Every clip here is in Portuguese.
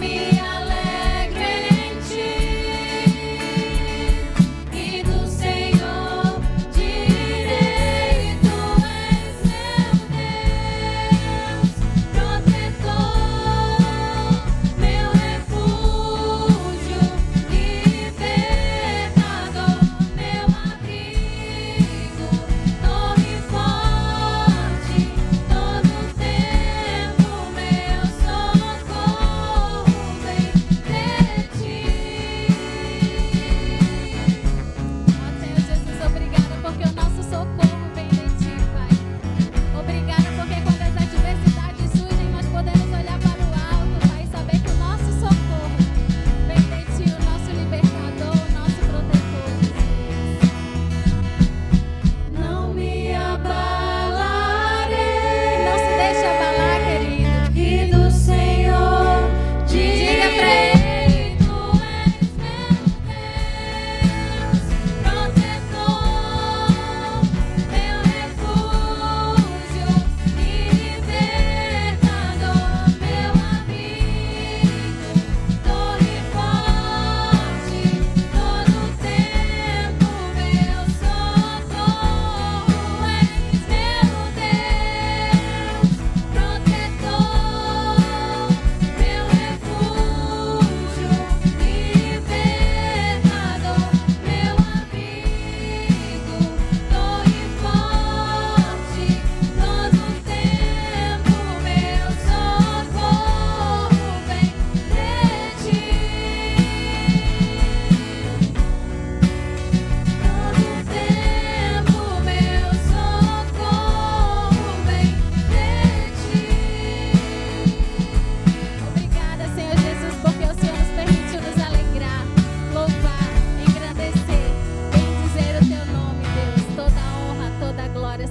me.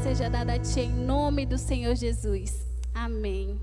seja dada a Ti em nome do Senhor Jesus. Amém.